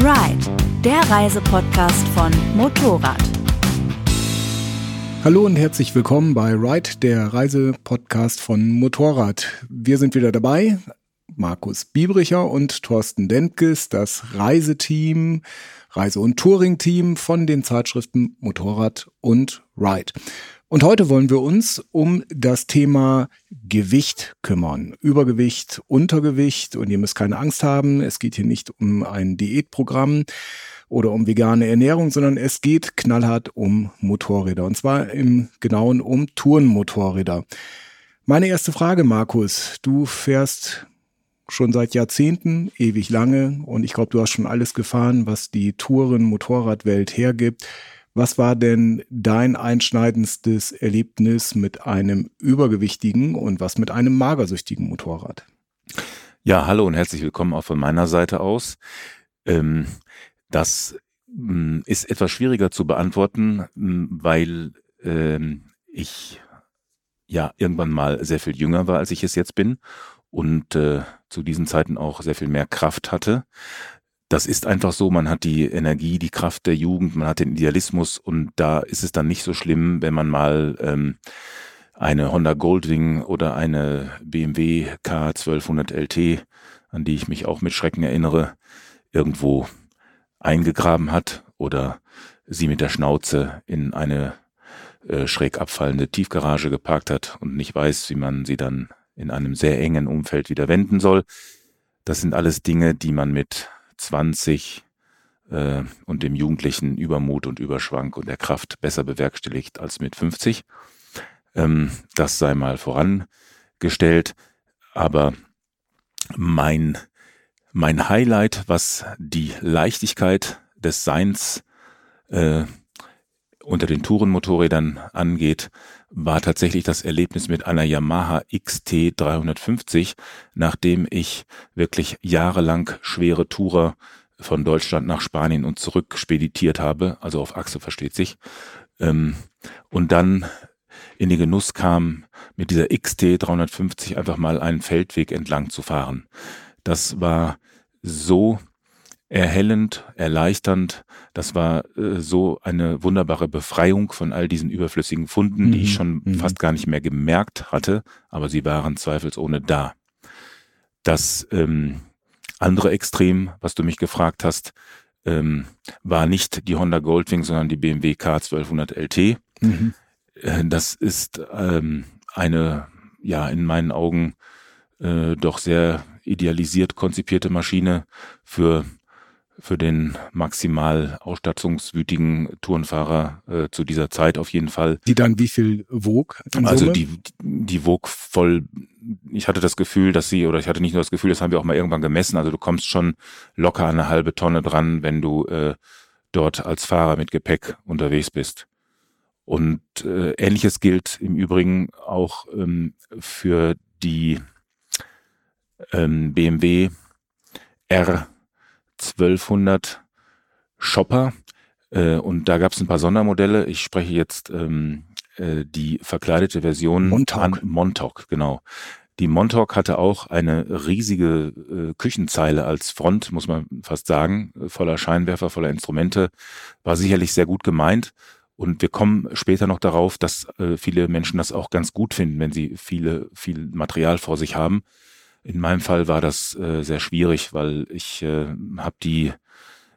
Ride, der Reisepodcast von Motorrad. Hallo und herzlich willkommen bei Ride, der Reisepodcast von Motorrad. Wir sind wieder dabei, Markus Biebricher und Thorsten Dentges, das Reiseteam, Reise- und Touring-Team von den Zeitschriften Motorrad und Ride. Und heute wollen wir uns um das Thema Gewicht kümmern. Übergewicht, Untergewicht. Und ihr müsst keine Angst haben. Es geht hier nicht um ein Diätprogramm oder um vegane Ernährung, sondern es geht knallhart um Motorräder. Und zwar im Genauen um Tourenmotorräder. Meine erste Frage, Markus. Du fährst schon seit Jahrzehnten, ewig lange. Und ich glaube, du hast schon alles gefahren, was die Touren-Motorradwelt hergibt. Was war denn dein einschneidendstes Erlebnis mit einem übergewichtigen und was mit einem magersüchtigen Motorrad? Ja, hallo und herzlich willkommen auch von meiner Seite aus. Ähm, das ähm, ist etwas schwieriger zu beantworten, ähm, weil ähm, ich ja irgendwann mal sehr viel jünger war, als ich es jetzt bin und äh, zu diesen Zeiten auch sehr viel mehr Kraft hatte das ist einfach so, man hat die Energie, die Kraft der Jugend, man hat den Idealismus und da ist es dann nicht so schlimm, wenn man mal ähm, eine Honda Goldwing oder eine BMW K1200 LT, an die ich mich auch mit Schrecken erinnere, irgendwo eingegraben hat oder sie mit der Schnauze in eine äh, schräg abfallende Tiefgarage geparkt hat und nicht weiß, wie man sie dann in einem sehr engen Umfeld wieder wenden soll. Das sind alles Dinge, die man mit 20 äh, und dem jugendlichen Übermut und Überschwank und der Kraft besser bewerkstelligt als mit 50. Ähm, das sei mal vorangestellt. Aber mein, mein Highlight, was die Leichtigkeit des Seins äh, unter den Tourenmotorrädern angeht, war tatsächlich das Erlebnis mit einer Yamaha XT 350, nachdem ich wirklich jahrelang schwere Tourer von Deutschland nach Spanien und zurück speditiert habe, also auf Achse versteht sich, ähm, und dann in den Genuss kam, mit dieser XT 350 einfach mal einen Feldweg entlang zu fahren. Das war so erhellend, erleichternd. Das war äh, so eine wunderbare Befreiung von all diesen überflüssigen Funden, mhm. die ich mhm. schon mhm. fast gar nicht mehr gemerkt hatte, aber sie waren zweifelsohne da. Das ähm, andere Extrem, was du mich gefragt hast, ähm, war nicht die Honda Goldwing, sondern die BMW K1200 LT. Mhm. Äh, das ist ähm, eine, ja, in meinen Augen äh, doch sehr idealisiert konzipierte Maschine für für den maximal ausstattungswütigen Tourenfahrer äh, zu dieser Zeit auf jeden Fall. Die dann wie viel wog? Also Summe? die, die wog voll, ich hatte das Gefühl, dass sie, oder ich hatte nicht nur das Gefühl, das haben wir auch mal irgendwann gemessen, also du kommst schon locker an eine halbe Tonne dran, wenn du äh, dort als Fahrer mit Gepäck unterwegs bist. Und äh, ähnliches gilt im Übrigen auch ähm, für die ähm, BMW R 1200 Shopper äh, und da gab es ein paar Sondermodelle. Ich spreche jetzt ähm, äh, die verkleidete Version Montauk. an Montauk, genau. Die Montauk hatte auch eine riesige äh, Küchenzeile als Front, muss man fast sagen, voller Scheinwerfer, voller Instrumente, war sicherlich sehr gut gemeint. Und wir kommen später noch darauf, dass äh, viele Menschen das auch ganz gut finden, wenn sie viele, viel Material vor sich haben. In meinem Fall war das äh, sehr schwierig, weil ich äh, habe die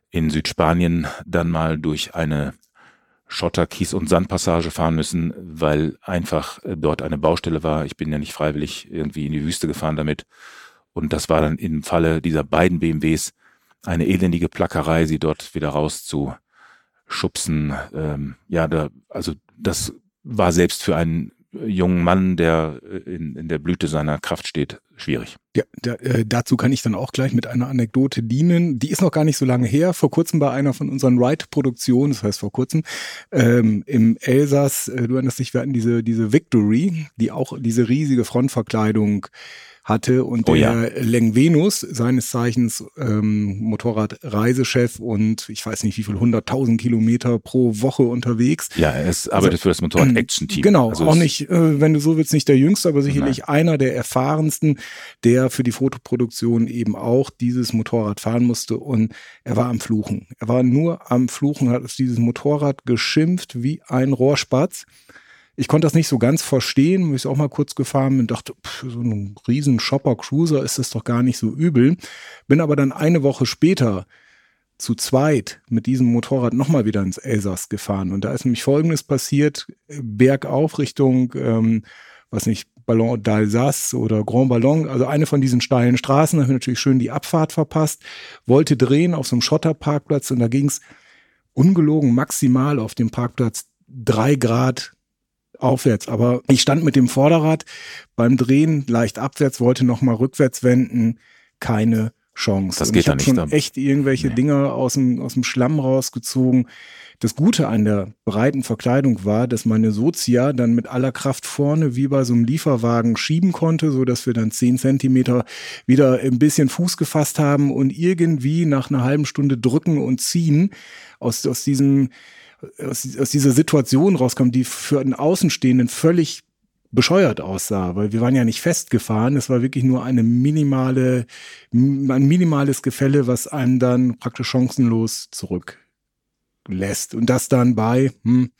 in Südspanien dann mal durch eine Schotter, Kies und Sandpassage fahren müssen, weil einfach äh, dort eine Baustelle war. Ich bin ja nicht freiwillig irgendwie in die Wüste gefahren damit. Und das war dann im Falle dieser beiden BMWs eine elendige Plackerei, sie dort wieder rauszuschubsen. Ähm, ja, da, also das war selbst für einen jungen Mann, der äh, in, in der Blüte seiner Kraft steht, schwierig. Ja, da, äh, dazu kann ich dann auch gleich mit einer Anekdote dienen. Die ist noch gar nicht so lange her. Vor kurzem bei einer von unseren Ride-Produktionen, das heißt vor kurzem, ähm, im Elsass, äh, du erinnerst dich, wir hatten diese, diese Victory, die auch diese riesige Frontverkleidung hatte und Oh der ja. Leng Venus, seines Zeichens ähm, Motorradreisechef und ich weiß nicht wie viel, 100.000 Kilometer pro Woche unterwegs. Ja, er ist, arbeitet für das Motorrad Action Team. Genau, Also auch nicht, äh, wenn du so willst, nicht der Jüngste, aber sicherlich einer der erfahrensten, der für die Fotoproduktion eben auch dieses Motorrad fahren musste und er war am Fluchen. Er war nur am Fluchen, hat auf dieses Motorrad geschimpft wie ein Rohrspatz. Ich konnte das nicht so ganz verstehen, ich auch mal kurz gefahren und dachte, pff, so ein riesen Shopper Cruiser ist das doch gar nicht so übel. Bin aber dann eine Woche später zu zweit mit diesem Motorrad nochmal wieder ins Elsass gefahren. Und da ist nämlich Folgendes passiert, bergauf Richtung, ähm, was nicht, Ballon d'Alsace oder Grand Ballon, also eine von diesen steilen Straßen, da habe ich natürlich schön die Abfahrt verpasst, wollte drehen auf so einem Schotterparkplatz und da ging es ungelogen maximal auf dem Parkplatz drei Grad aufwärts. Aber ich stand mit dem Vorderrad beim Drehen leicht abwärts, wollte nochmal rückwärts wenden, keine Chance. Das Und geht ich habe nicht, schon da- echt irgendwelche Nee. Dinger aus dem, aus dem Schlamm rausgezogen. Das Gute an der breiten Verkleidung war, dass meine Sozia dann mit aller Kraft vorne wie bei so einem Lieferwagen schieben konnte, so dass wir dann zehn Zentimeter wieder ein bisschen Fuß gefasst haben und irgendwie nach einer halben Stunde drücken und ziehen aus, aus diesem, aus, aus dieser Situation rauskam, die für einen Außenstehenden völlig bescheuert aussah, weil wir waren ja nicht festgefahren. Es war wirklich nur eine minimale, ein minimales Gefälle, was einem dann praktisch chancenlos zurücklässt. Und das dann bei hm,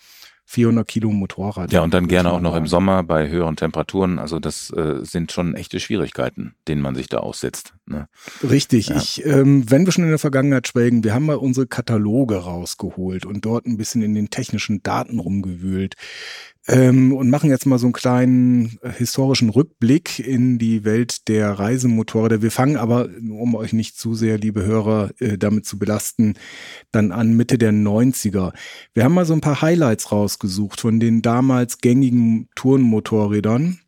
400 Kilo Motorrad. Ja, und dann gerne auch noch im. Sommer bei höheren Temperaturen. Also das äh, sind schon echte Schwierigkeiten, denen man sich da aussetzt. Ne? Richtig. Ja. Ich, ähm, wenn wir schon in der Vergangenheit schwelgen, wir haben mal unsere Kataloge rausgeholt und dort ein bisschen in den technischen Daten rumgewühlt. Ähm, und machen jetzt mal so einen kleinen äh, historischen Rückblick in die Welt der Reisemotorräder. Wir fangen aber, um euch nicht zu sehr, liebe Hörer, äh, damit zu belasten, dann an Mitte der 90er. Wir haben mal so ein paar Highlights rausgesucht von den damals gängigen Tourenmotorrädern.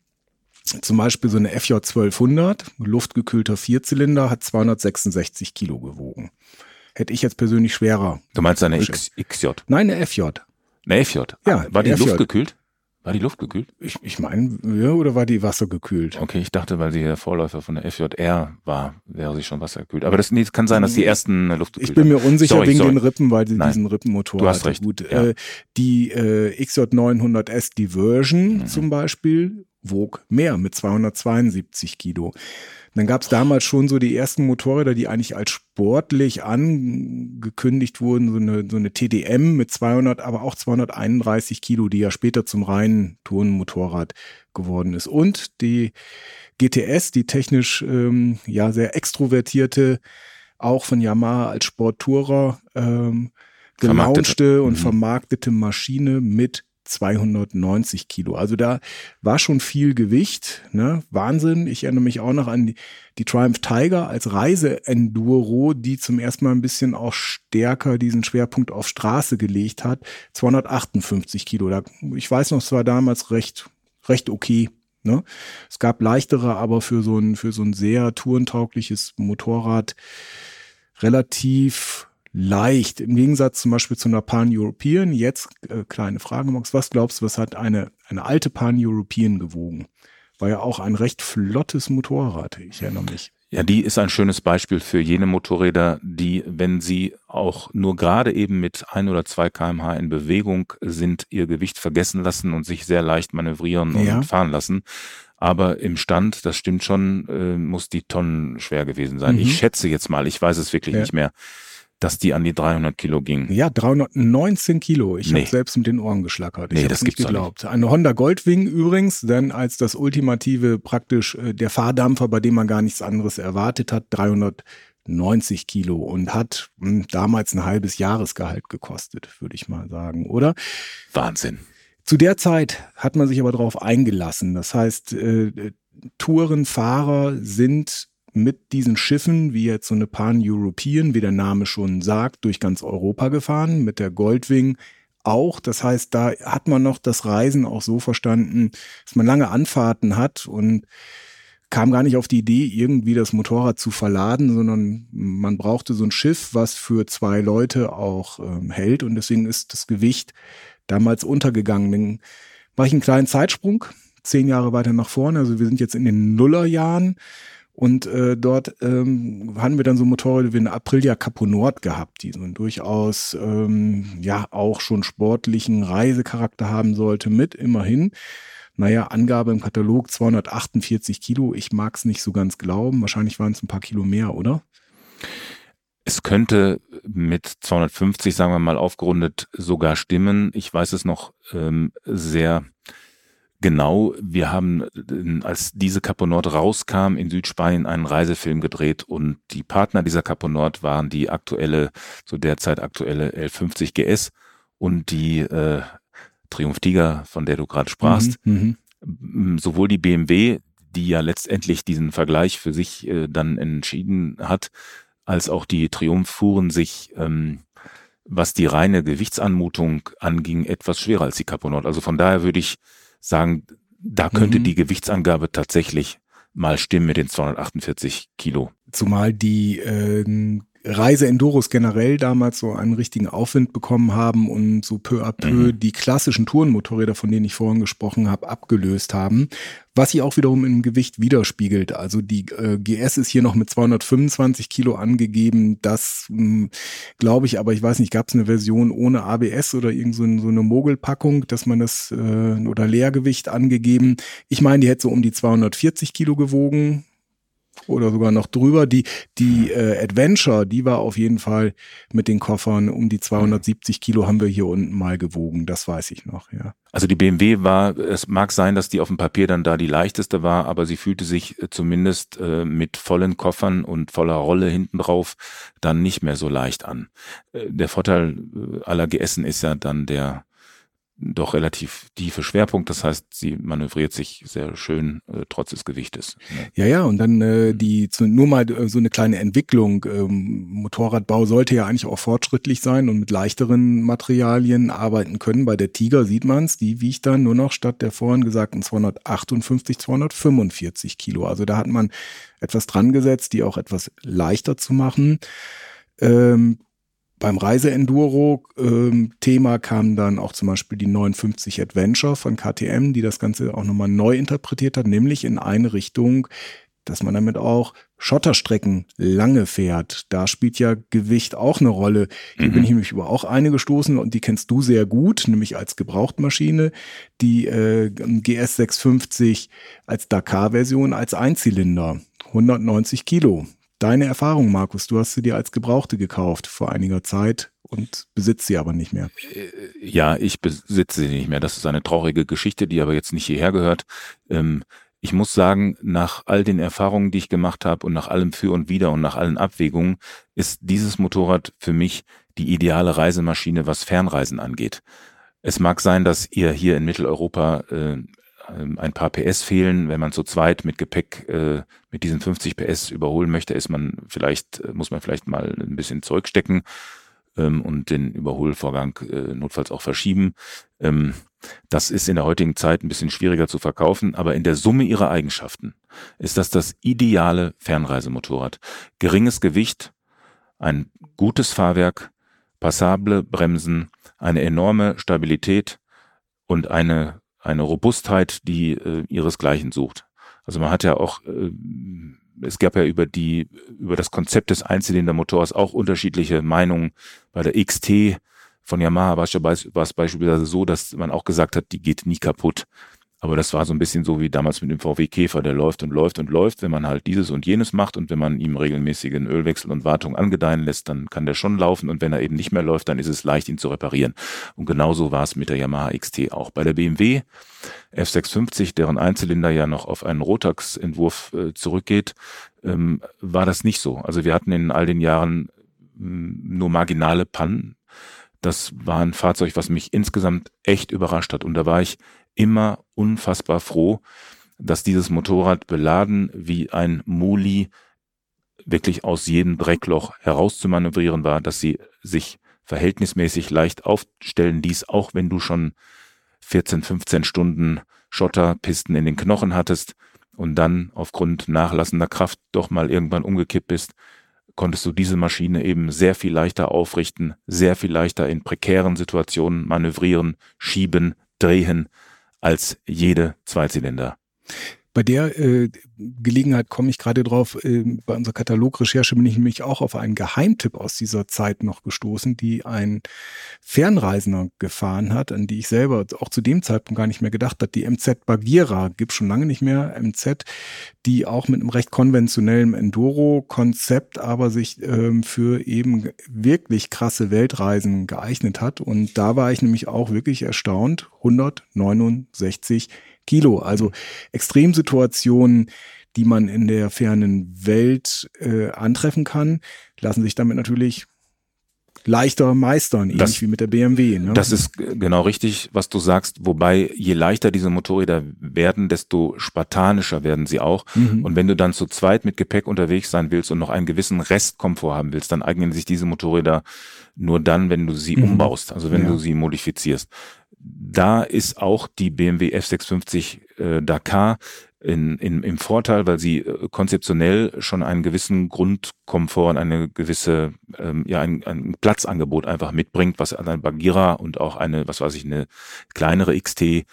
Zum Beispiel so eine FJ 1200, luftgekühlter Vierzylinder, hat 266 Kilo gewogen. Hätte ich jetzt persönlich schwerer. Du meinst eine. X, XJ? Nein, eine FJ. Eine FJ? Ja, War die die FJ. luftgekühlt? War die luftgekühlt? Ich, ich meine, ja, oder war die wassergekühlt? Okay, ich dachte, weil sie der Vorläufer von der FJR war, wäre sie schon wassergekühlt. Aber das nee, es kann sein, dass die ersten äh, luftgekühlt Ich bin mir unsicher Sorry, wegen sorry. den Rippen, weil sie Nein. diesen Rippenmotor Du hast hatte. recht, Gut, ja. äh, die äh, XJ900S Diversion Mhm. zum Beispiel wog mehr mit 272 Kilo. Dann gab es damals schon so die ersten Motorräder, die eigentlich als sportlich angekündigt wurden, so eine, so eine TDM mit 200, aber auch 231 Kilo, die ja später zum reinen Tourenmotorrad geworden ist. Und die GTS, die technisch ähm, ja sehr extrovertierte, auch von Yamaha als Sporttourer ähm, gelaunchte und Mhm. vermarktete Maschine mit 290 Kilo. Also da war schon viel Gewicht. Ne? Wahnsinn. Ich erinnere mich auch noch an die, die Triumph Tiger als Reise-Enduro, die zum ersten Mal ein bisschen auch stärker diesen Schwerpunkt auf Straße gelegt hat. 258 Kilo. Da, ich weiß noch, es war damals recht, recht okay. Ne? Es gab leichtere, aber für so ein, für so ein sehr tourentaugliches Motorrad relativ leicht. Im Gegensatz zum Beispiel zu einer Pan-European. Jetzt, äh, kleine Frage, Max, was glaubst du, was hat eine, eine alte Pan-European gewogen? War ja auch ein recht flottes Motorrad, ich erinnere mich. Ja, die ist ein schönes Beispiel für jene Motorräder, die, wenn sie auch nur gerade eben mit ein oder zwei kmh in Bewegung sind, ihr Gewicht vergessen lassen und sich sehr leicht manövrieren Ja. und fahren lassen. Aber im Stand, das stimmt schon, äh, muss die Tonnen schwer gewesen sein. Mhm. Ich schätze jetzt mal, ich weiß es wirklich Ja. nicht mehr, dass die an die 300 Kilo ging. Ja, 319 Kilo. Ich Nee. habe selbst mit den Ohren geschlackert. Ich Nee, habe das nicht geglaubt. Eine Honda Goldwing übrigens, dann als das ultimative praktisch äh, der Fahrdampfer, bei dem man gar nichts anderes erwartet hat, 390 Kilo und hat mh, damals ein halbes Jahresgehalt gekostet, würde ich mal sagen, oder? Wahnsinn. Zu der Zeit hat man sich aber darauf eingelassen. Das heißt, äh, Tourenfahrer sind mit diesen Schiffen, wie jetzt so eine Pan-European, wie der Name schon sagt, durch ganz Europa gefahren, mit der Goldwing auch. Das heißt, da hat man noch das Reisen auch so verstanden, dass man lange Anfahrten hat und kam gar nicht auf die Idee, irgendwie das Motorrad zu verladen, sondern man brauchte so ein Schiff, was für zwei Leute auch ähm, hält. Und deswegen ist das Gewicht damals untergegangen. Dann mache ich einen kleinen Zeitsprung. zehn Jahre weiter nach vorne. Also wir sind jetzt in den Nullerjahren. Und äh, dort ähm, haben wir dann so Motorräder wie eine Aprilia Capo Nord gehabt, die so einen durchaus ähm, ja auch schon sportlichen Reisecharakter haben sollte, mit immerhin. Naja, Angabe im Katalog 248 Kilo. Ich mag es nicht so ganz glauben. Wahrscheinlich waren es ein paar Kilo mehr, oder? Es könnte mit 250, sagen wir mal, aufgerundet sogar stimmen. Ich weiß es noch ähm, sehr Genau, wir haben, äh, als diese Capo Nord rauskam, in Südspanien einen Reisefilm gedreht und die Partner dieser Capo Nord waren die aktuelle, zu der Zeit aktuelle L50 GS und die äh, Triumph Tiger, von der du gerade sprachst. Mhm, mhm, Sowohl die BMW, die ja letztendlich diesen Vergleich für sich äh, dann entschieden hat, als auch die Triumph fuhren sich ähm, was die reine Gewichtsanmutung anging, etwas schwerer als die Capo Nord. Also von daher würde ich sagen, da könnte mhm. die Gewichtsangabe tatsächlich mal stimmen mit den 248 Kilo. Zumal die äh, Reise-Enduros generell damals so einen richtigen Aufwind bekommen haben und so peu à peu mhm. die klassischen Tourenmotorräder, von denen ich vorhin gesprochen habe, abgelöst haben, was sich auch wiederum im Gewicht widerspiegelt. Also die äh, GS ist hier noch mit 225 Kilo angegeben. Das hm, glaube ich, aber ich weiß nicht, gab es eine Version ohne ABS oder irgend so, so eine Mogelpackung, dass man das äh, oder Leergewicht angegeben. Ich meine, die hätte so um die 240 Kilo gewogen oder sogar noch drüber. Die, die äh, Adventure, die war auf jeden Fall mit den Koffern um die 270 Kilo haben wir hier unten mal gewogen. Das weiß ich noch, ja. Also die BMW war, es mag sein, dass die auf dem Papier dann da die leichteste war, aber sie fühlte sich äh, zumindest äh, mit vollen Koffern und voller Rolle hinten drauf dann nicht mehr so leicht an. Äh, der Vorteil äh, aller GSen ist ja dann der doch relativ tiefe Schwerpunkt. Das heißt, sie manövriert sich sehr schön äh, trotz des Gewichtes. Ne? Ja, ja, und dann äh, die zu, nur mal äh, so eine kleine Entwicklung. Ähm, Motorradbau sollte ja eigentlich auch fortschrittlich sein und mit leichteren Materialien arbeiten können. Bei der Tiger sieht man es, die wiegt dann nur noch statt der vorhin gesagten 258, 245 Kilo. Also da hat man etwas dran gesetzt, die auch etwas leichter zu machen. Ähm, beim Reise-Enduro-Thema ähm, kam dann auch zum Beispiel die 59 Adventure von KTM, die das Ganze auch nochmal neu interpretiert hat, nämlich in eine Richtung, dass man damit auch Schotterstrecken lange fährt. Da spielt ja Gewicht auch eine Rolle. Hier mhm. bin ich nämlich über auch eine gestoßen und die kennst du sehr gut, nämlich als Gebrauchtmaschine. Die äh, GS 650 als Dakar-Version als Einzylinder. 190 Kilo. Deine Erfahrung, Markus, du hast sie dir als Gebrauchte gekauft vor einiger Zeit und besitzt sie aber nicht mehr. Äh, ja, ich besitze sie nicht mehr. Das ist eine traurige Geschichte, die aber jetzt nicht hierher gehört. Ähm, ich muss sagen, nach all den Erfahrungen, die ich gemacht habe und nach allem Für und Wider und nach allen Abwägungen, ist dieses Motorrad für mich die ideale Reisemaschine, was Fernreisen angeht. Es mag sein, dass ihr hier in Mitteleuropa äh, ein paar PS fehlen. Wenn man zu zweit mit Gepäck äh, mit diesen 50 PS überholen möchte, ist man vielleicht, äh, muss man vielleicht mal ein bisschen zurückstecken ähm, und den Überholvorgang äh, notfalls auch verschieben. Ähm, das ist in der heutigen Zeit ein bisschen schwieriger zu verkaufen, aber in der Summe ihrer Eigenschaften ist das das ideale Fernreisemotorrad. Geringes Gewicht, ein gutes Fahrwerk, passable Bremsen, eine enorme Stabilität und eine eine Robustheit, die äh, ihresgleichen sucht. Also man hat ja auch, äh, es gab ja über die, über das Konzept des Einzylindermotors auch unterschiedliche Meinungen. Bei der XT von Yamaha war es beispielsweise so, dass man auch gesagt hat, die geht nie kaputt. Aber das war so ein bisschen so wie damals mit dem VW Käfer, der läuft und läuft und läuft. Wenn man halt dieses und jenes macht und wenn man ihm regelmäßigen Ölwechsel und Wartung angedeihen lässt, dann kann der schon laufen und wenn er eben nicht mehr läuft, dann ist es leicht, ihn zu reparieren. Und genauso war es mit der Yamaha XT auch. Bei der BMW F650, deren Einzylinder ja noch auf einen Rotax-Entwurf äh, zurückgeht, ähm, war das nicht so. Also wir hatten in all den Jahren mm, nur marginale Pannen. Das war ein Fahrzeug, was mich insgesamt echt überrascht hat. Und da war ich immer unfassbar froh, dass dieses Motorrad beladen wie ein Muli wirklich aus jedem Dreckloch herauszumanövrieren war, dass sie sich verhältnismäßig leicht aufstellen ließ, auch wenn du schon 14, 15 Stunden Schotterpisten in den Knochen hattest und dann aufgrund nachlassender Kraft doch mal irgendwann umgekippt bist, konntest du diese Maschine eben sehr viel leichter aufrichten, sehr viel leichter in prekären Situationen manövrieren, schieben, drehen als jede Zweizylinder. Bei der äh, Gelegenheit komme ich gerade drauf, äh, bei unserer Katalogrecherche bin ich nämlich auch auf einen Geheimtipp aus dieser Zeit noch gestoßen, die ein Fernreisender gefahren hat, an die ich selber auch zu dem Zeitpunkt gar nicht mehr gedacht hat. Die MZ Bagira gibt schon lange nicht mehr, MZ, die auch mit einem recht konventionellen Enduro-Konzept aber sich ähm, für eben wirklich krasse Weltreisen geeignet hat. Und da war ich nämlich auch wirklich erstaunt. 169 Kilo. Also Extremsituationen, die man in der fernen Welt äh, antreffen kann, lassen sich damit natürlich leichter meistern, ähnlich das, wie mit der BMW. Ne? Das ist genau richtig, was du sagst. Wobei, je leichter diese Motorräder werden, desto spartanischer werden sie auch. Mhm. Und wenn du dann zu zweit mit Gepäck unterwegs sein willst und noch einen gewissen Restkomfort haben willst, dann eignen sich diese Motorräder nur dann, wenn du sie mhm. umbaust, also wenn ja. du sie modifizierst da ist auch die BMW F650 äh, Dakar in, in, im Vorteil, weil sie äh, konzeptionell schon einen gewissen Grundkomfort und eine gewisse, ähm, ja, ein, ein Platzangebot einfach mitbringt, was eine Bagheera und auch eine, was weiß ich, eine kleinere XT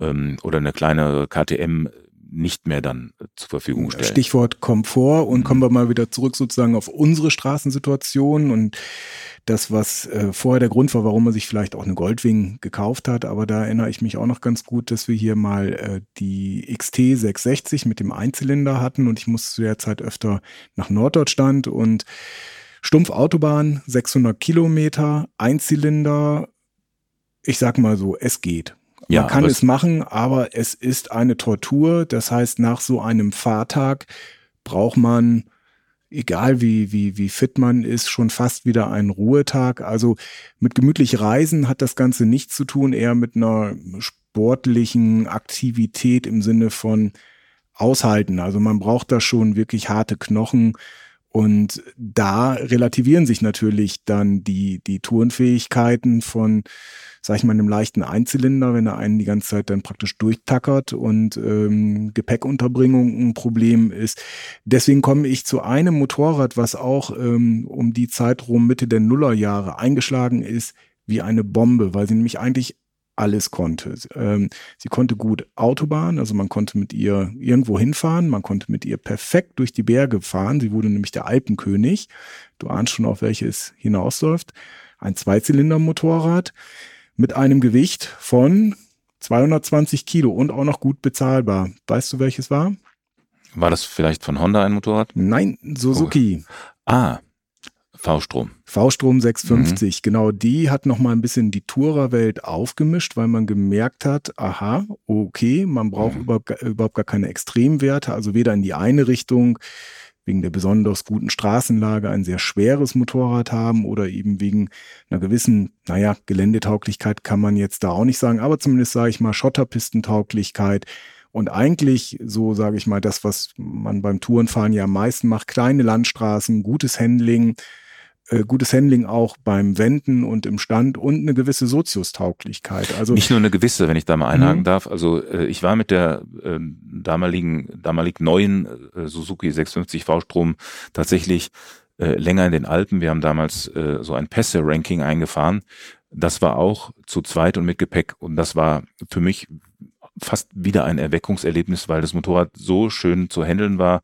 ähm, oder eine kleinere KTM nicht mehr dann äh, zur Verfügung stellen. Stichwort Komfort und mhm. kommen wir mal wieder zurück sozusagen auf unsere Straßensituation und das, was äh, vorher der Grund war, warum man sich vielleicht auch eine Goldwing gekauft hat. Aber da erinnere ich mich auch noch ganz gut, dass wir hier mal äh, die XT 660 mit dem Einzylinder hatten und ich musste zu der Zeit öfter nach Norddeutschland und Stumpf Autobahn, 600 Kilometer, Einzylinder. Ich sag mal so, es geht. Man ja, kann es machen, aber es ist eine Tortur. Das heißt, nach so einem Fahrtag braucht man egal wie, wie, wie fit man ist, schon fast wieder ein Ruhetag. Also mit gemütlich Reisen hat das Ganze nichts zu tun, eher mit einer sportlichen Aktivität im Sinne von aushalten. Also man braucht da schon wirklich harte Knochen. Und da relativieren sich natürlich dann die, die Tourenfähigkeiten von sag ich mal, einem leichten Einzylinder, wenn er einen die ganze Zeit dann praktisch durchtackert und ähm, Gepäckunterbringung ein Problem ist. Deswegen komme ich zu einem Motorrad, was auch ähm, um die Zeit rum Mitte der Nullerjahre eingeschlagen ist, wie eine Bombe, weil sie nämlich eigentlich alles konnte. Ähm, sie konnte gut Autobahn, also man konnte mit ihr irgendwo hinfahren, man konnte mit ihr perfekt durch die Berge fahren. Sie wurde nämlich der Alpenkönig. Du ahnst schon, auf welche es hinausläuft. Ein Zweizylinder-Motorrad mit einem Gewicht von 220 Kilo und auch noch gut bezahlbar. Weißt du, welches war? War das vielleicht von Honda ein Motorrad? Nein, Suzuki. Oh. Ah, V-Strom. V-Strom 650, mhm. genau. Die hat noch mal ein bisschen die Tourer-Welt aufgemischt, weil man gemerkt hat, aha, okay, man braucht mhm. überhaupt, überhaupt gar keine Extremwerte, also weder in die eine Richtung wegen der besonders guten Straßenlage ein sehr schweres Motorrad haben oder eben wegen einer gewissen, naja, Geländetauglichkeit kann man jetzt da auch nicht sagen, aber zumindest sage ich mal Schotterpistentauglichkeit. Und eigentlich, so sage ich mal, das, was man beim Tourenfahren ja am meisten macht, kleine Landstraßen, gutes Handling, äh, gutes Handling auch beim Wenden und im Stand und eine gewisse Soziustauglichkeit. Also nicht nur eine gewisse, wenn ich da mal einhaken mhm. darf. Also äh, ich war mit der äh, damaligen, damalig neuen äh, Suzuki 650 V-Strom tatsächlich äh, länger in den Alpen. Wir haben damals äh, so ein Pässe-Ranking eingefahren. Das war auch zu zweit und mit Gepäck und das war für mich fast wieder ein Erweckungserlebnis, weil das Motorrad so schön zu handeln war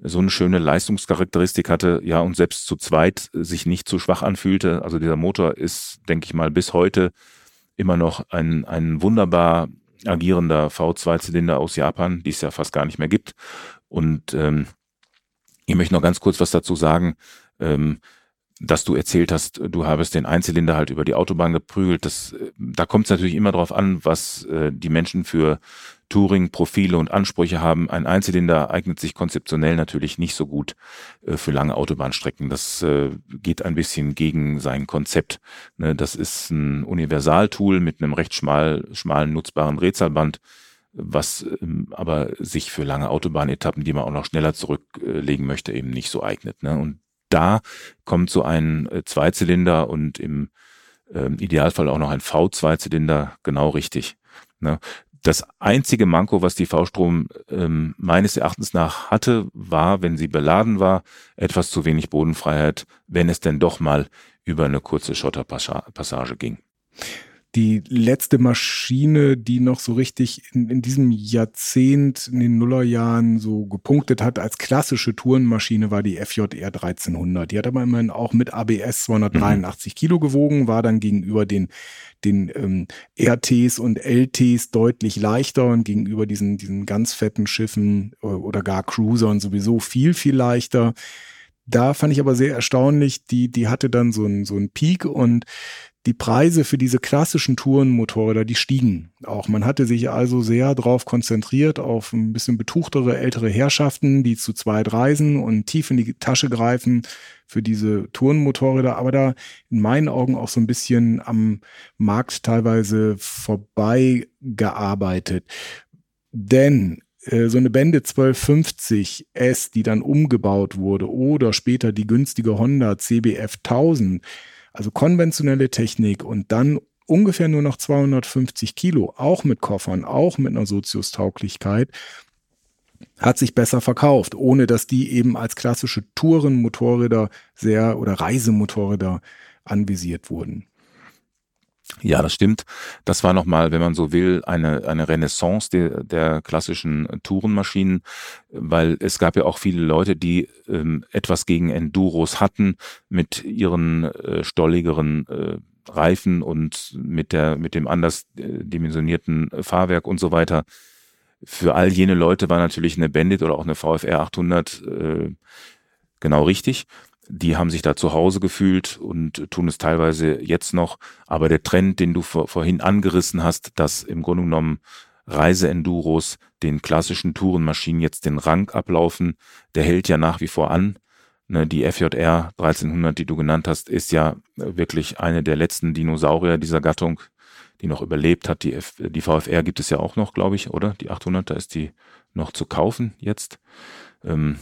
so eine schöne Leistungscharakteristik hatte, ja, und selbst zu zweit sich nicht zu schwach anfühlte. Also dieser Motor ist, denke ich mal, bis heute immer noch ein, ein wunderbar agierender V2-Zylinder aus Japan, die es ja fast gar nicht mehr gibt. Und ähm, ich möchte noch ganz kurz was dazu sagen. Ähm, dass du erzählt hast, du habest den Einzylinder halt über die Autobahn geprügelt. Das, da kommt es natürlich immer darauf an, was äh, die Menschen für Touring-Profile und Ansprüche haben. Ein Einzylinder eignet sich konzeptionell natürlich nicht so gut äh, für lange Autobahnstrecken. Das äh, geht ein bisschen gegen sein Konzept. Ne, das ist ein Universaltool mit einem recht schmal, schmalen nutzbaren Drehzahlband was ähm, aber sich für lange Autobahnetappen, die man auch noch schneller zurücklegen möchte, eben nicht so eignet. Ne? Und da kommt so ein äh, Zweizylinder und im ähm, Idealfall auch noch ein V-Zweizylinder genau richtig. Ne? Das einzige Manko, was die V-Strom ähm, meines Erachtens nach hatte, war, wenn sie beladen war, etwas zu wenig Bodenfreiheit, wenn es denn doch mal über eine kurze Schotterpassage ging. Die letzte Maschine, die noch so richtig in, in diesem Jahrzehnt, in den Nullerjahren so gepunktet hat als klassische Tourenmaschine, war die FJR 1300. Die hat aber immerhin auch mit ABS 283 mhm. Kilo gewogen, war dann gegenüber den, den ähm, RTs und LTs deutlich leichter und gegenüber diesen, diesen ganz fetten Schiffen äh, oder gar Cruisern sowieso viel, viel leichter. Da fand ich aber sehr erstaunlich, die, die hatte dann so einen, so einen Peak und die Preise für diese klassischen Tourenmotorräder, die stiegen auch. Man hatte sich also sehr darauf konzentriert, auf ein bisschen betuchtere ältere Herrschaften, die zu zweit reisen und tief in die Tasche greifen für diese Tourenmotorräder, aber da in meinen Augen auch so ein bisschen am Markt teilweise vorbei gearbeitet. Denn äh, so eine Bände 1250 S, die dann umgebaut wurde, oder später die günstige Honda CBF 1000, also konventionelle Technik und dann ungefähr nur noch 250 Kilo, auch mit Koffern, auch mit einer Soziustauglichkeit, hat sich besser verkauft, ohne dass die eben als klassische Tourenmotorräder sehr oder Reisemotorräder anvisiert wurden. Ja, das stimmt. Das war nochmal, wenn man so will, eine, eine Renaissance der, der klassischen Tourenmaschinen, weil es gab ja auch viele Leute, die ähm, etwas gegen Enduros hatten mit ihren äh, stolligeren äh, Reifen und mit der, mit dem anders äh, dimensionierten Fahrwerk und so weiter. Für all jene Leute war natürlich eine Bandit oder auch eine VFR 800 äh, genau richtig die haben sich da zu Hause gefühlt und tun es teilweise jetzt noch. Aber der Trend, den du vor, vorhin angerissen hast, dass im Grunde genommen Reiseenduros den klassischen Tourenmaschinen jetzt den Rang ablaufen, der hält ja nach wie vor an. Ne, die FJR 1300, die du genannt hast, ist ja wirklich eine der letzten Dinosaurier dieser Gattung, die noch überlebt hat. Die, F, die VFR gibt es ja auch noch, glaube ich, oder? Die 800, da ist die noch zu kaufen jetzt. Ähm,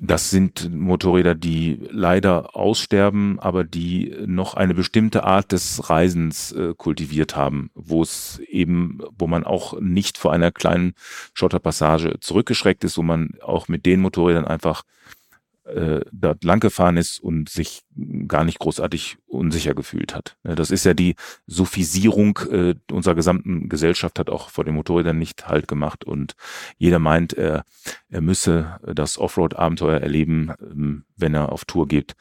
das sind Motorräder, die leider aussterben, aber die noch eine bestimmte Art des Reisens äh, kultiviert haben, wo es eben, wo man auch nicht vor einer kleinen Schotterpassage zurückgeschreckt ist, wo man auch mit den Motorrädern einfach äh, dort lang gefahren ist und sich gar nicht großartig unsicher gefühlt hat. Das ist ja die Sophisierung äh, unserer gesamten Gesellschaft hat auch vor den Motorrädern nicht halt gemacht und jeder meint, er, er müsse das Offroad-Abenteuer erleben, ähm, wenn er auf Tour geht.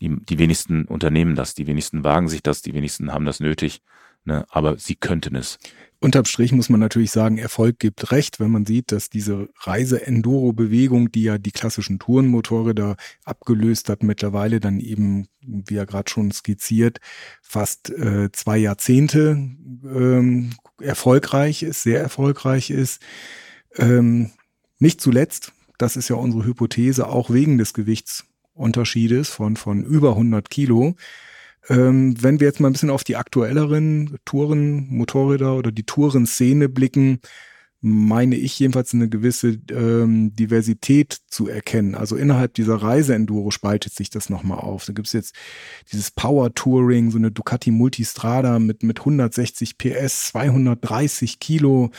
Die, die wenigsten unternehmen das, die wenigsten wagen sich das, die wenigsten haben das nötig, ne? aber sie könnten es. Unterm Strich muss man natürlich sagen, Erfolg gibt recht, wenn man sieht, dass diese Reise-Enduro-Bewegung, die ja die klassischen Tourenmotorräder abgelöst hat, mittlerweile dann eben, wie er gerade schon skizziert, fast äh, zwei Jahrzehnte ähm, erfolgreich ist, sehr erfolgreich ist. Ähm, nicht zuletzt, das ist ja unsere Hypothese, auch wegen des Gewichtsunterschiedes von, von über 100 Kilo, ähm, wenn wir jetzt mal ein bisschen auf die aktuelleren Touren, Motorräder oder die Tourenszene blicken, meine ich jedenfalls eine gewisse ähm, Diversität zu erkennen. Also innerhalb dieser Reise-Enduro spaltet sich das nochmal auf. Da gibt's jetzt dieses Power-Touring, so eine Ducati Multistrada mit, mit 160 PS, 230 Kilo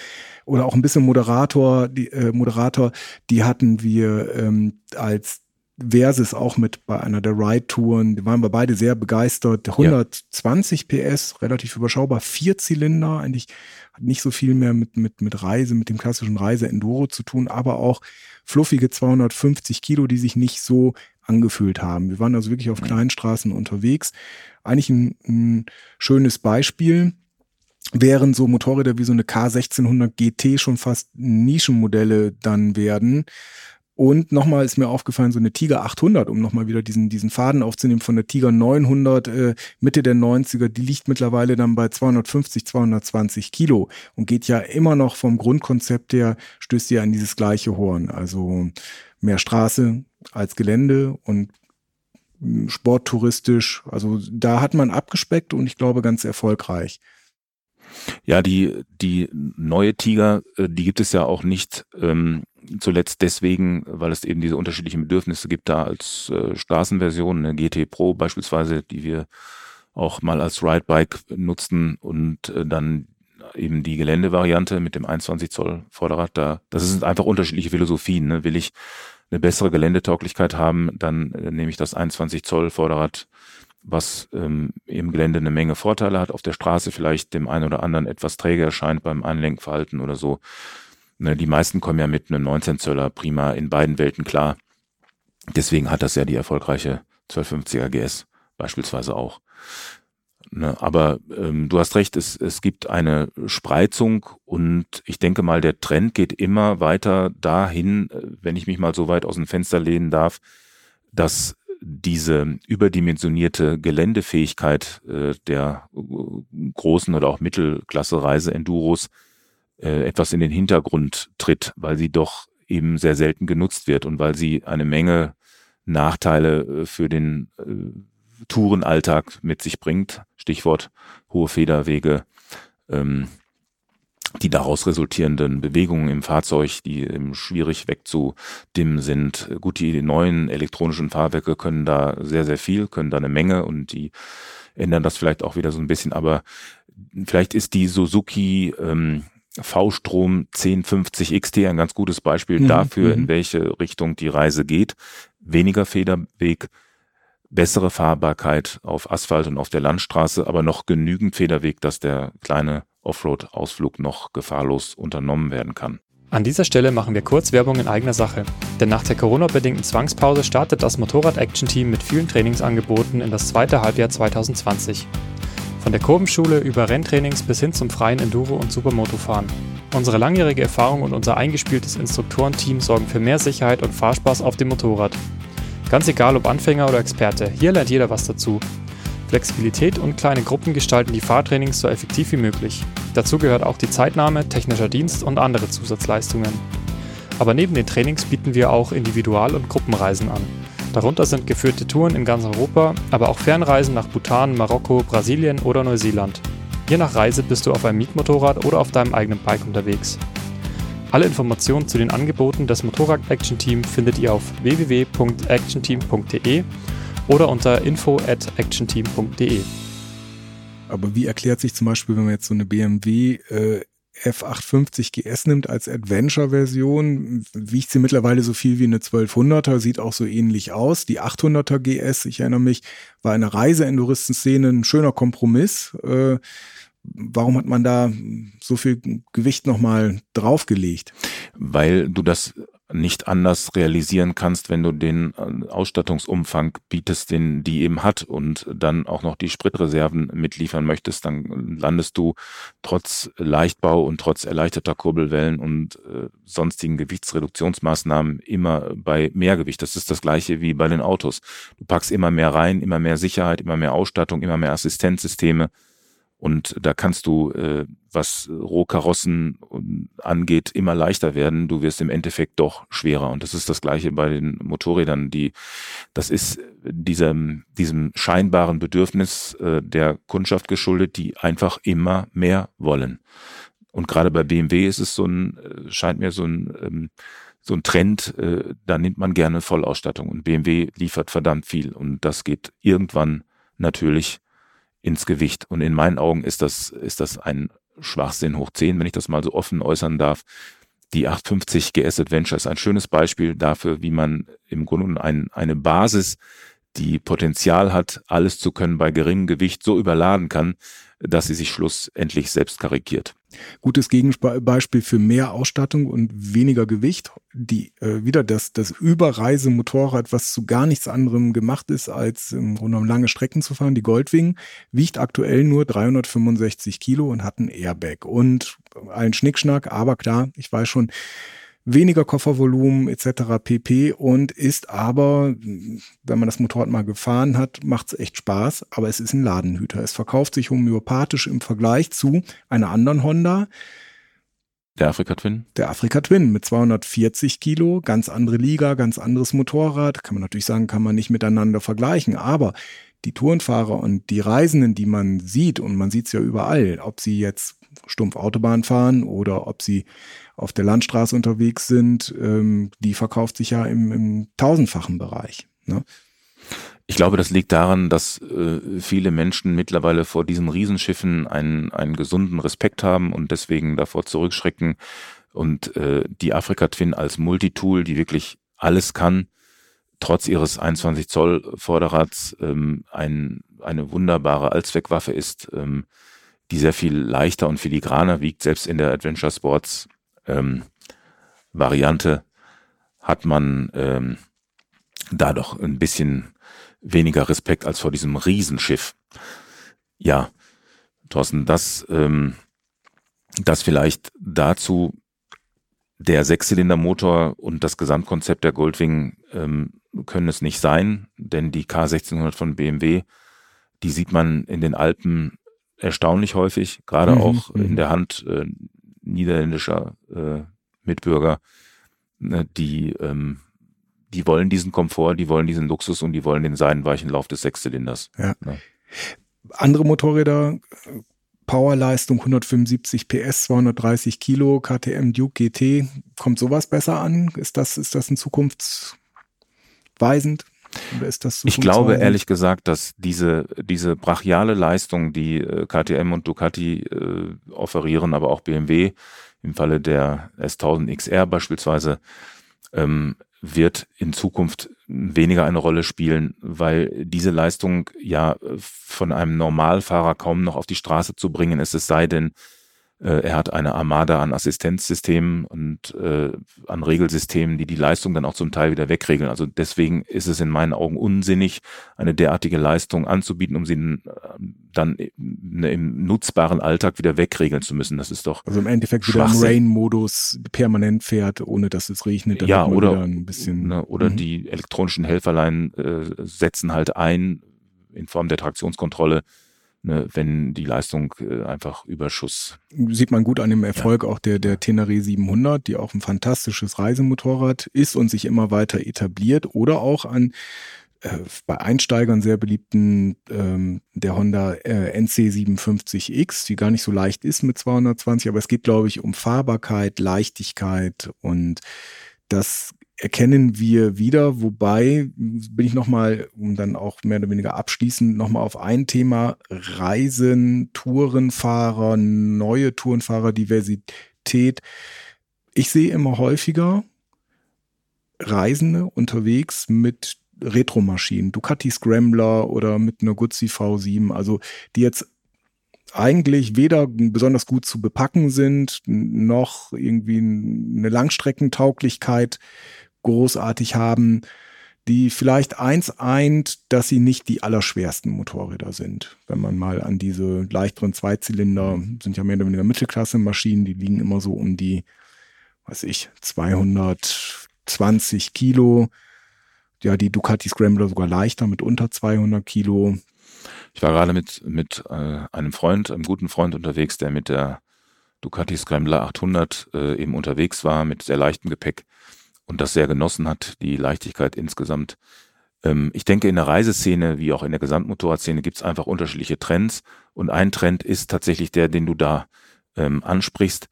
oder auch ein bisschen Moderator, die, äh, Moderator, die hatten wir ähm, als Versus auch mit bei einer der Ride-Touren. Waren wir beide sehr begeistert. 120 ja. PS, relativ überschaubar. Vier Zylinder, eigentlich hat nicht so viel mehr mit, mit, mit Reise, mit dem klassischen Reise-Enduro zu tun, aber auch fluffige 250 Kilo, die sich nicht so angefühlt haben. Wir waren also wirklich auf kleinen Straßen unterwegs. Eigentlich ein, ein schönes Beispiel wären so Motorräder wie so eine K1600 GT schon fast Nischenmodelle dann werden. Und nochmal ist mir aufgefallen, so eine Tiger 800, um nochmal wieder diesen, diesen Faden aufzunehmen von der Tiger 900 äh, Mitte der 90er, die liegt mittlerweile dann bei 250, 220 Kilo und geht ja immer noch vom Grundkonzept her, stößt ja an dieses gleiche Horn. Also mehr Straße als Gelände und hm, sporttouristisch. Also da hat man abgespeckt und ich glaube ganz erfolgreich. Ja, die, die neue Tiger, äh, die gibt es ja auch nicht ähm, zuletzt deswegen, weil es eben diese unterschiedlichen Bedürfnisse gibt, da als äh, Straßenversion, eine GT Pro beispielsweise, die wir auch mal als Ridebike nutzten und äh, dann eben die Geländevariante mit dem 21 Zoll Vorderrad da. Das sind einfach unterschiedliche Philosophien. Ne? Will ich eine bessere Geländetauglichkeit haben, dann äh, nehme ich das 21 Zoll Vorderrad was ähm, im Gelände eine Menge Vorteile hat, auf der Straße vielleicht dem einen oder anderen etwas träge erscheint beim Einlenkverhalten oder so. Ne, die meisten kommen ja mit einem 19 Zöller prima in beiden Welten klar. Deswegen hat das ja die erfolgreiche 1250er GS beispielsweise auch. Ne, aber ähm, du hast recht, es, es gibt eine Spreizung und ich denke mal, der Trend geht immer weiter dahin, wenn ich mich mal so weit aus dem Fenster lehnen darf, dass diese überdimensionierte Geländefähigkeit äh, der äh, großen oder auch Mittelklasse-Reise-Enduros äh, etwas in den Hintergrund tritt, weil sie doch eben sehr selten genutzt wird und weil sie eine Menge Nachteile äh, für den äh, Tourenalltag mit sich bringt. Stichwort hohe Federwege, ähm, die daraus resultierenden Bewegungen im Fahrzeug, die ähm, schwierig wegzudimmen sind. Gut, die neuen elektronischen Fahrwerke können da sehr, sehr viel, können da eine Menge und die ändern das vielleicht auch wieder so ein bisschen, aber vielleicht ist die Suzuki ähm, V-Strom 1050 XT ein ganz gutes Beispiel mhm, dafür, in mhm. welche Richtung die Reise geht. Weniger Federweg, bessere Fahrbarkeit auf Asphalt und auf der Landstraße, aber noch genügend Federweg, dass der kleine Offroad-Ausflug noch gefahrlos unternommen werden kann. An dieser Stelle machen wir kurz Werbung in eigener Sache. Denn nach der Corona-bedingten Zwangspause startet das Motorrad-Action-Team mit vielen Trainingsangeboten in das zweite Halbjahr 2020. Von der Kurvenschule über Renntrainings bis hin zum freien Enduro- und Supermotofahren. Unsere langjährige Erfahrung und unser eingespieltes Instruktorenteam sorgen für mehr Sicherheit und Fahrspaß auf dem Motorrad. Ganz egal ob Anfänger oder Experte, hier lernt jeder was dazu. Flexibilität und kleine Gruppen gestalten die Fahrtrainings so effektiv wie möglich. Dazu gehört auch die Zeitnahme, technischer Dienst und andere Zusatzleistungen. Aber neben den Trainings bieten wir auch Individual- und Gruppenreisen an. Darunter sind geführte Touren in ganz Europa, aber auch Fernreisen nach Bhutan, Marokko, Brasilien oder Neuseeland. Je nach Reise bist du auf einem Mietmotorrad oder auf deinem eigenen Bike unterwegs. Alle Informationen zu den Angeboten des Motorrad Action Team findet ihr auf www.actionteam.de oder unter info at actionteam.de. Aber wie erklärt sich zum Beispiel, wenn man jetzt so eine BMW äh, F850 GS nimmt als Adventure-Version, wiegt sie mittlerweile so viel wie eine 1200er, sieht auch so ähnlich aus. Die 800er GS, ich erinnere mich, war in der Reise-Enduristen-Szene ein schöner Kompromiss. Äh, warum hat man da so viel Gewicht nochmal draufgelegt? Weil du das nicht anders realisieren kannst, wenn du den äh, Ausstattungsumfang bietest, den die eben hat und dann auch noch die Spritreserven mitliefern möchtest, dann landest du trotz Leichtbau und trotz erleichterter Kurbelwellen und äh, sonstigen Gewichtsreduktionsmaßnahmen immer bei Mehrgewicht. Das ist das gleiche wie bei den Autos. Du packst immer mehr rein, immer mehr Sicherheit, immer mehr Ausstattung, immer mehr Assistenzsysteme und da kannst du, äh, was Rohkarossen angeht, immer leichter werden. Du wirst im Endeffekt doch schwerer. Und das ist das Gleiche bei den Motorrädern. Die, das ist diesem, diesem scheinbaren Bedürfnis äh, der Kundschaft geschuldet, die einfach immer mehr wollen. Und gerade bei BMW ist es so ein, äh, scheint mir so ein, ähm, so ein Trend, äh, da nimmt man gerne Vollausstattung. Und BMW liefert verdammt viel. Und das geht irgendwann natürlich ins Gewicht. Und in meinen Augen ist das, ist das ein Schwachsinn hoch 10, wenn ich das mal so offen äußern darf. Die 850 GS Adventure ist ein schönes Beispiel dafür, wie man im Grunde ein, eine Basis, die Potenzial hat, alles zu können bei geringem Gewicht, so überladen kann, dass sie sich schlussendlich selbst karikiert. Gutes Gegenbeispiel für mehr Ausstattung und weniger Gewicht. Die äh, wieder das, das Überreisemotorrad, was zu gar nichts anderem gemacht ist, als im Grunde genommen lange Strecken zu fahren. Die Goldwing wiegt aktuell nur 365 Kilo und hat ein Airbag und allen Schnickschnack. Aber klar, ich weiß schon, weniger Koffervolumen etc. pp. und ist aber, wenn man das Motorrad mal gefahren hat, macht es echt Spaß, aber es ist ein Ladenhüter. Es verkauft sich homöopathisch im Vergleich zu einer anderen Honda. Der Afrika Twin? Der Afrika Twin mit 240 Kilo, ganz andere Liga, ganz anderes Motorrad. Kann man natürlich sagen, kann man nicht miteinander vergleichen, aber die Tourenfahrer und die Reisenden, die man sieht, und man sieht es ja überall, ob sie jetzt stumpf Autobahn fahren oder ob sie auf der Landstraße unterwegs sind, ähm, die verkauft sich ja im, im tausendfachen Bereich. Ne? Ich glaube, das liegt daran, dass äh, viele Menschen mittlerweile vor diesen Riesenschiffen einen, einen gesunden Respekt haben und deswegen davor zurückschrecken und äh, die Afrika Twin als Multitool, die wirklich alles kann, trotz ihres 21 Zoll Vorderrads ähm, ein, eine wunderbare Allzweckwaffe ist, ähm, die sehr viel leichter und filigraner wiegt. Selbst in der Adventure Sports ähm, Variante hat man ähm, da doch ein bisschen weniger Respekt als vor diesem Riesenschiff. Ja, Thorsten, das, ähm, das vielleicht dazu der Sechszylindermotor und das Gesamtkonzept der Goldwing ähm, können es nicht sein, denn die K1600 von BMW, die sieht man in den Alpen erstaunlich häufig, gerade mhm, auch in mhm. der Hand äh, niederländischer äh, Mitbürger, ne, die ähm, die wollen diesen Komfort, die wollen diesen Luxus und die wollen den seidenweichen Lauf des Sechszylinders. Ja. Ne? Andere Motorräder, Powerleistung 175 PS, 230 Kilo, KTM Duke GT, kommt sowas besser an? Ist das, ist das ein zukunftsweisend? Oder ist das ich glaube ehrlich gesagt, dass diese, diese brachiale Leistung, die äh, KTM und Ducati äh, offerieren, aber auch BMW im Falle der S1000 XR beispielsweise, ähm, wird in Zukunft weniger eine Rolle spielen, weil diese Leistung ja von einem Normalfahrer kaum noch auf die Straße zu bringen ist, es sei denn, er hat eine Armada an Assistenzsystemen und äh, an Regelsystemen, die die Leistung dann auch zum Teil wieder wegregeln. Also deswegen ist es in meinen Augen unsinnig, eine derartige Leistung anzubieten, um sie äh, dann im nutzbaren Alltag wieder wegregeln zu müssen. Das ist doch also im Endeffekt wieder im Rain-Modus permanent fährt, ohne dass es regnet. Ja, oder ein bisschen ne, oder mhm. die elektronischen Helferlein äh, setzen halt ein in Form der Traktionskontrolle ne, wenn die Leistung äh, einfach Überschuss. Sieht man gut an dem Erfolg ja. auch der, der Tenere 700, die auch ein fantastisches Reisemotorrad ist und sich immer weiter etabliert oder auch an äh, bei Einsteigern sehr beliebten ähm, der Honda äh, NC57X, die gar nicht so leicht ist mit 220, aber es geht, glaube ich, um Fahrbarkeit, Leichtigkeit und das erkennen wir wieder, wobei bin ich nochmal, um dann auch mehr oder weniger abschließend, nochmal auf ein Thema Reisen, Tourenfahrer, neue Tourenfahrer, Diversität. Ich sehe immer häufiger Reisende unterwegs mit Retromaschinen, Ducati Scrambler oder mit einer Guzzi V7, also die jetzt eigentlich weder besonders gut zu bepacken sind, noch irgendwie eine Langstreckentauglichkeit großartig haben, die vielleicht eins eint, dass sie nicht die allerschwersten Motorräder sind. Wenn man mal an diese leichteren Zweizylinder, sind ja mehr oder weniger Mittelklasse-Maschinen, die liegen immer so um die, weiß ich, 220 Kilo. Ja, die Ducati Scrambler sogar leichter mit unter 200 Kilo. Ich war gerade mit, mit äh, einem Freund, einem guten Freund unterwegs, der mit der Ducati Scrambler 800 äh, eben unterwegs war, mit sehr leichtem Gepäck und das sehr genossen hat, die Leichtigkeit insgesamt. Ähm, ich denke, in der Reiseszene wie auch in der Gesamtmotorradszene gibt es einfach unterschiedliche Trends. Und ein Trend ist tatsächlich der, den du da ähm, ansprichst.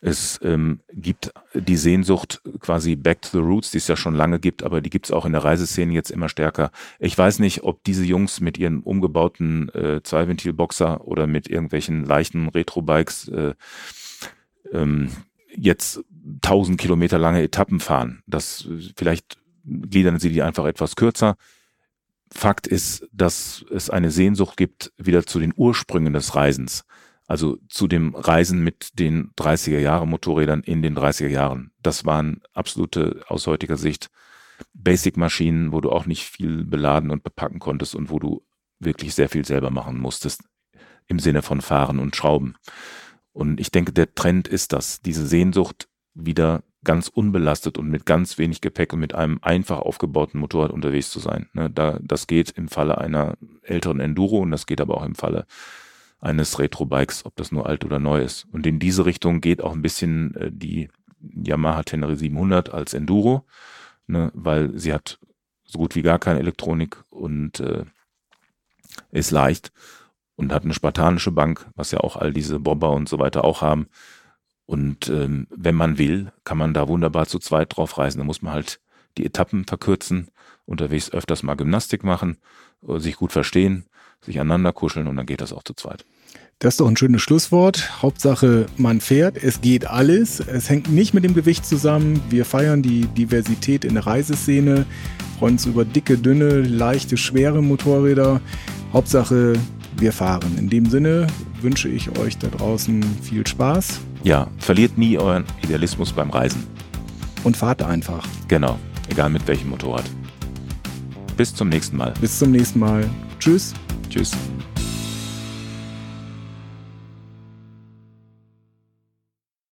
Es ähm, gibt die Sehnsucht quasi back to the roots, die es ja schon lange gibt, aber die gibt es auch in der Reiseszene jetzt immer stärker. Ich weiß nicht, ob diese Jungs mit ihren umgebauten äh, Zweiventil-Boxer oder mit irgendwelchen leichten Retro-Bikes äh, ähm, jetzt 1000 Kilometer lange Etappen fahren. Das vielleicht gliedern sie die einfach etwas kürzer. Fakt ist, dass es eine Sehnsucht gibt wieder zu den Ursprüngen des Reisens. Also zu dem Reisen mit den 30er Jahre Motorrädern in den 30er Jahren. Das waren absolute, aus heutiger Sicht, Basic-Maschinen, wo du auch nicht viel beladen und bepacken konntest und wo du wirklich sehr viel selber machen musstest im Sinne von Fahren und Schrauben. Und ich denke, der Trend ist das, diese Sehnsucht wieder ganz unbelastet und mit ganz wenig Gepäck und mit einem einfach aufgebauten Motorrad unterwegs zu sein. Ne, da, das geht im Falle einer älteren Enduro und das geht aber auch im Falle eines Retro-Bikes, ob das nur alt oder neu ist. Und in diese Richtung geht auch ein bisschen äh, die Yamaha Tenere 700 als Enduro, ne, weil sie hat so gut wie gar keine Elektronik und äh, ist leicht und hat eine spartanische Bank, was ja auch all diese Bobber und so weiter auch haben. Und ähm, wenn man will, kann man da wunderbar zu zweit drauf reisen. Da muss man halt die Etappen verkürzen, unterwegs öfters mal Gymnastik machen, äh, sich gut verstehen, sich aneinander kuscheln und dann geht das auch zu zweit. Das ist doch ein schönes Schlusswort. Hauptsache, man fährt. Es geht alles. Es hängt nicht mit dem Gewicht zusammen. Wir feiern die Diversität in der Reiseszene. freuen uns über dicke, dünne, leichte, schwere Motorräder. Hauptsache, wir fahren. In dem Sinne wünsche ich euch da draußen viel Spaß. Ja, verliert nie euren Idealismus beim Reisen. Und fahrt einfach. Genau, egal mit welchem Motorrad. Bis zum nächsten Mal. Bis zum nächsten Mal. Tschüss. Tschüss.